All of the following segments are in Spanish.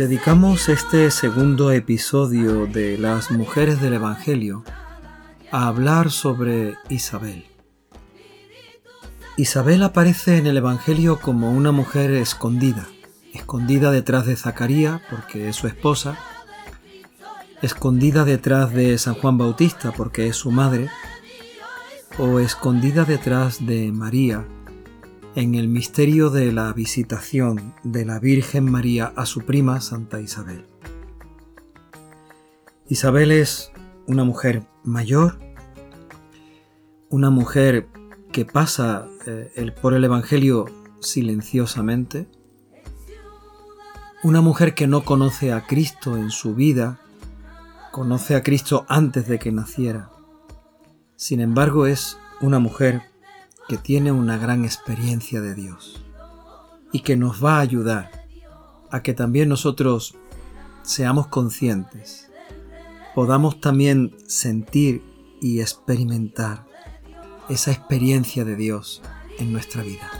Dedicamos este segundo episodio de Las Mujeres del Evangelio a hablar sobre Isabel. Isabel aparece en el Evangelio como una mujer escondida, escondida detrás de Zacarías porque es su esposa, escondida detrás de San Juan Bautista porque es su madre, o escondida detrás de María en el misterio de la visitación de la Virgen María a su prima Santa Isabel. Isabel es una mujer mayor, una mujer que pasa eh, por el Evangelio silenciosamente, una mujer que no conoce a Cristo en su vida, conoce a Cristo antes de que naciera. Sin embargo, es una mujer que tiene una gran experiencia de Dios y que nos va a ayudar a que también nosotros seamos conscientes, podamos también sentir y experimentar esa experiencia de Dios en nuestra vida.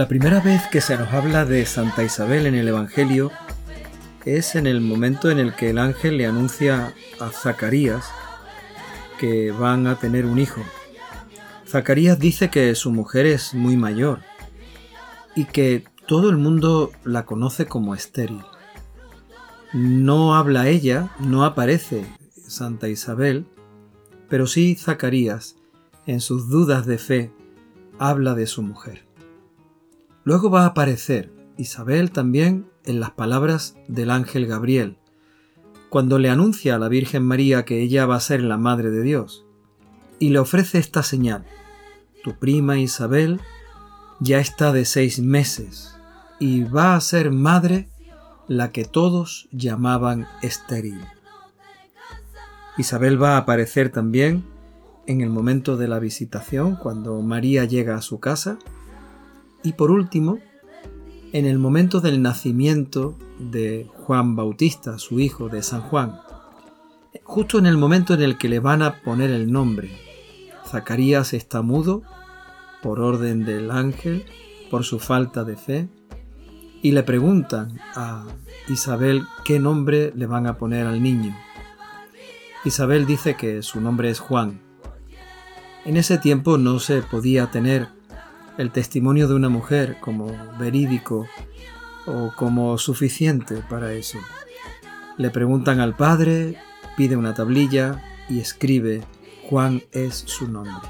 La primera vez que se nos habla de Santa Isabel en el Evangelio es en el momento en el que el ángel le anuncia a Zacarías que van a tener un hijo. Zacarías dice que su mujer es muy mayor y que todo el mundo la conoce como estéril. No habla ella, no aparece Santa Isabel, pero sí Zacarías, en sus dudas de fe, habla de su mujer. Luego va a aparecer Isabel también en las palabras del ángel Gabriel, cuando le anuncia a la Virgen María que ella va a ser la Madre de Dios, y le ofrece esta señal. Tu prima Isabel ya está de seis meses y va a ser madre la que todos llamaban estéril. Isabel va a aparecer también en el momento de la visitación, cuando María llega a su casa, y por último, en el momento del nacimiento de Juan Bautista, su hijo de San Juan, justo en el momento en el que le van a poner el nombre, Zacarías está mudo por orden del ángel, por su falta de fe, y le preguntan a Isabel qué nombre le van a poner al niño. Isabel dice que su nombre es Juan. En ese tiempo no se podía tener el testimonio de una mujer como verídico o como suficiente para eso. Le preguntan al padre, pide una tablilla y escribe Juan es su nombre,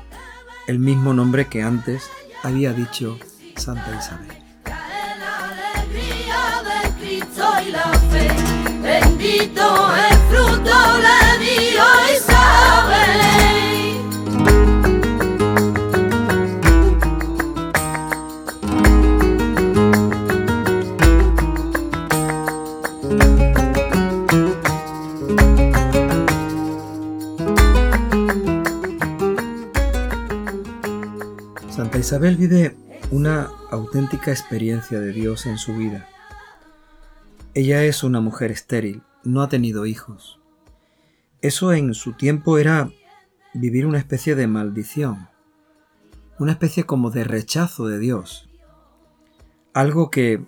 el mismo nombre que antes había dicho Santa Isabel. Isabel vive una auténtica experiencia de Dios en su vida. Ella es una mujer estéril, no ha tenido hijos. Eso en su tiempo era vivir una especie de maldición, una especie como de rechazo de Dios. Algo que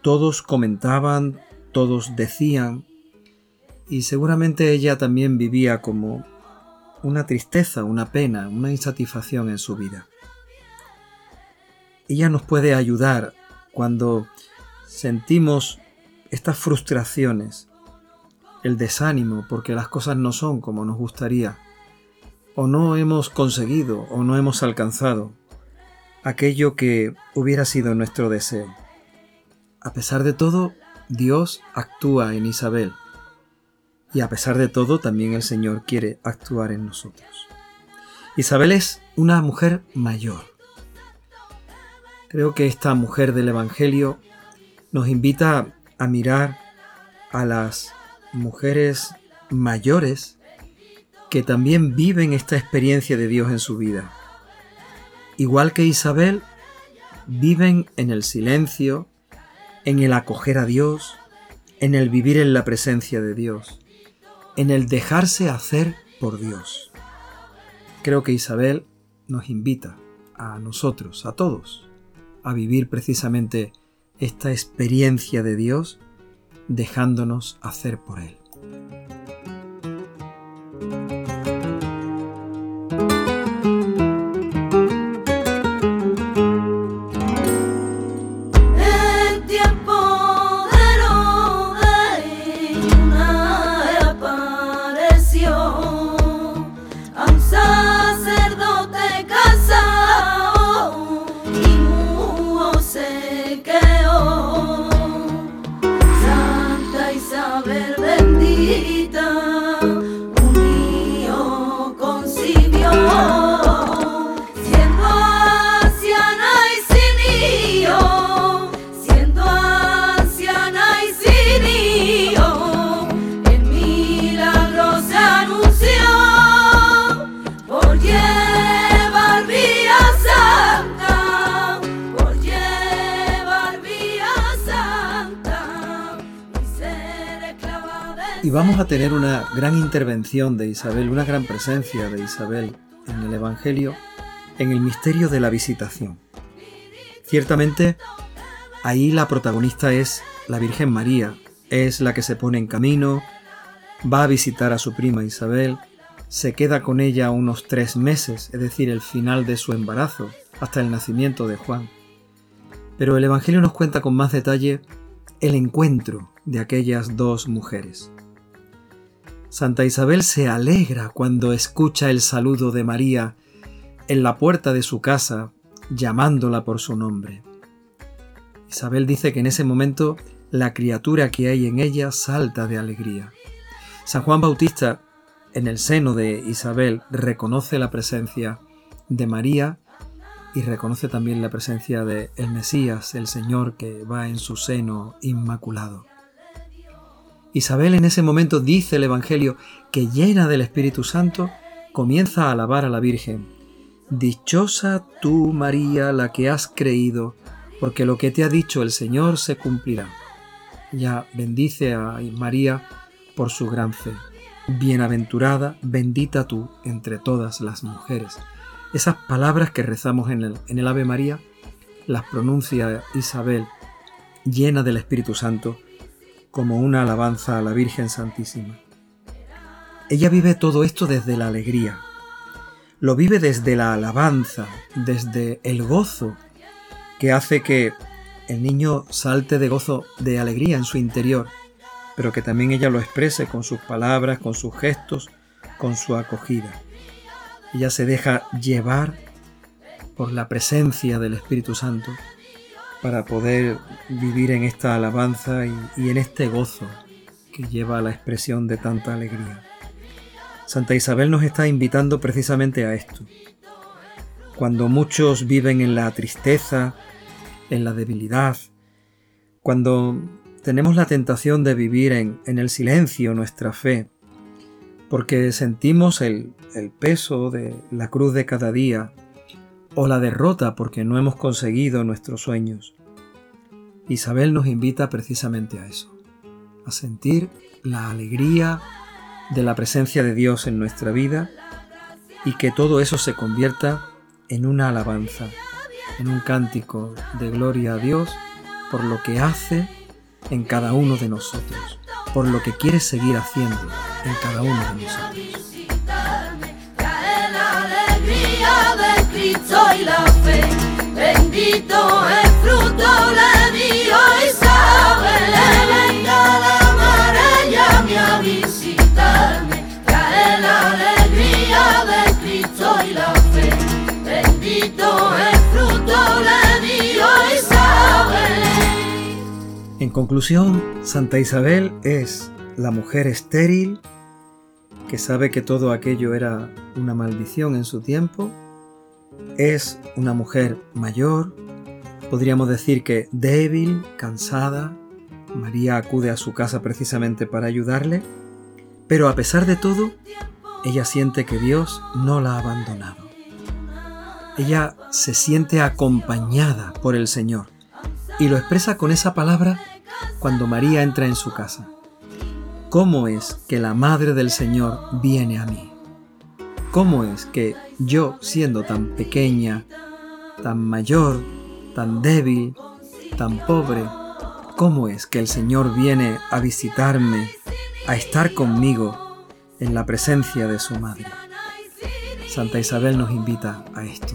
todos comentaban, todos decían, y seguramente ella también vivía como una tristeza, una pena, una insatisfacción en su vida. Ella nos puede ayudar cuando sentimos estas frustraciones, el desánimo porque las cosas no son como nos gustaría, o no hemos conseguido o no hemos alcanzado aquello que hubiera sido nuestro deseo. A pesar de todo, Dios actúa en Isabel y a pesar de todo también el Señor quiere actuar en nosotros. Isabel es una mujer mayor Creo que esta mujer del Evangelio nos invita a mirar a las mujeres mayores que también viven esta experiencia de Dios en su vida. Igual que Isabel, viven en el silencio, en el acoger a Dios, en el vivir en la presencia de Dios, en el dejarse hacer por Dios. Creo que Isabel nos invita a nosotros, a todos, a vivir precisamente esta experiencia de Dios dejándonos hacer por Él. Vamos a tener una gran intervención de Isabel, una gran presencia de Isabel en el Evangelio, en el misterio de la visitación. Ciertamente, ahí la protagonista es la Virgen María, es la que se pone en camino, va a visitar a su prima Isabel, se queda con ella unos tres meses, es decir, el final de su embarazo, hasta el nacimiento de Juan. Pero el Evangelio nos cuenta con más detalle el encuentro de aquellas dos mujeres. Santa Isabel se alegra cuando escucha el saludo de María en la puerta de su casa, llamándola por su nombre. Isabel dice que en ese momento la criatura que hay en ella salta de alegría. San Juan Bautista, en el seno de Isabel, reconoce la presencia de María y reconoce también la presencia de el Mesías, el Señor que va en su seno inmaculado. Isabel en ese momento dice el Evangelio que llena del Espíritu Santo comienza a alabar a la Virgen. Dichosa tú, María, la que has creído, porque lo que te ha dicho el Señor se cumplirá. Ya bendice a María por su gran fe. Bienaventurada, bendita tú entre todas las mujeres. Esas palabras que rezamos en el, en el Ave María las pronuncia Isabel, llena del Espíritu Santo, como una alabanza a la Virgen Santísima. Ella vive todo esto desde la alegría. Lo vive desde la alabanza, desde el gozo, que hace que el niño salte de gozo, de alegría en su interior, pero que también ella lo exprese con sus palabras, con sus gestos, con su acogida. Ella se deja llevar por la presencia del Espíritu Santo para poder vivir en esta alabanza y, en este gozo que lleva a la expresión de tanta alegría. Santa Isabel nos está invitando precisamente a esto. Cuando muchos viven en la tristeza, en la debilidad, cuando tenemos la tentación de vivir en, el silencio nuestra fe, porque sentimos el, el peso de la cruz de cada día, o la derrota porque no hemos conseguido nuestros sueños. Isabel nos invita precisamente a eso, a sentir la alegría de la presencia de Dios en nuestra vida y que todo eso se convierta en una alabanza, en un cántico de gloria a Dios por lo que hace en cada uno de nosotros, por lo que quiere seguir haciendo en cada uno de nosotros. Cristo y la fe. Bendito el fruto le dio Isabel. Venga la marea a visitarme. Trae la alegría de Cristo y la fe. Bendito el fruto le dio Isabel. En conclusión, Santa Isabel es la mujer estéril que sabe que todo aquello era una maldición en su tiempo es una mujer mayor, Podríamos decir que débil, cansada, María acude a su casa precisamente para ayudarle, pero a pesar de todo, ella siente que Dios no la ha abandonado. Ella se siente acompañada por el Señor y lo expresa con esa palabra cuando María entra en su casa. ¿Cómo es que la Madre del Señor viene a mí? ¿Cómo es que yo, siendo tan pequeña, tan mayor, tan débil, tan pobre, cómo es que el Señor viene a visitarme, a estar conmigo en la presencia de su Madre? Santa Isabel nos invita a esto.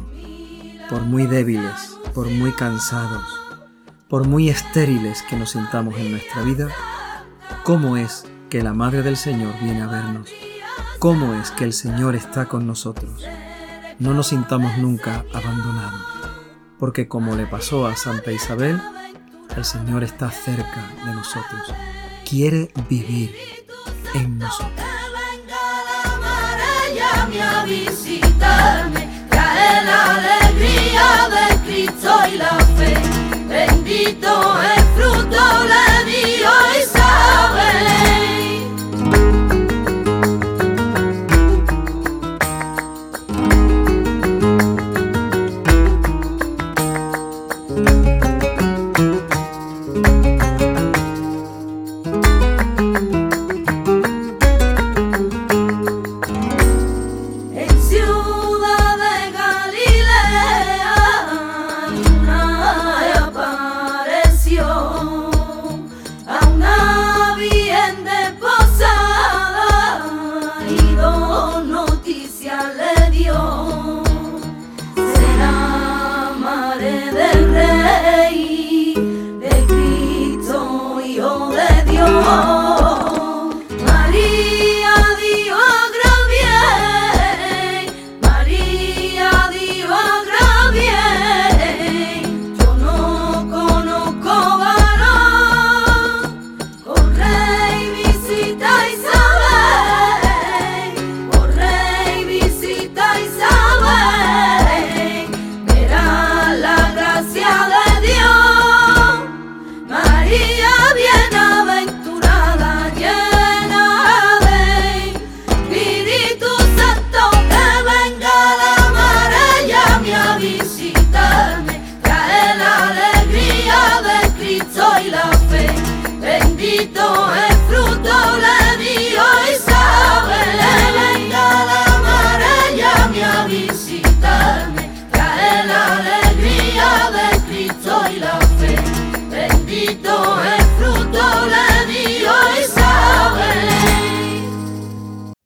Por muy débiles, por muy cansados, por muy estériles que nos sintamos en nuestra vida, ¿cómo es que la Madre del Señor viene a vernos? ¿Cómo es que el Señor está con nosotros? No nos sintamos nunca abandonados, porque como le pasó a Santa Isabel, el Señor está cerca de nosotros, quiere vivir en nosotros. a visitarme, trae la alegría de Cristo y la fe. Bendito el fruto de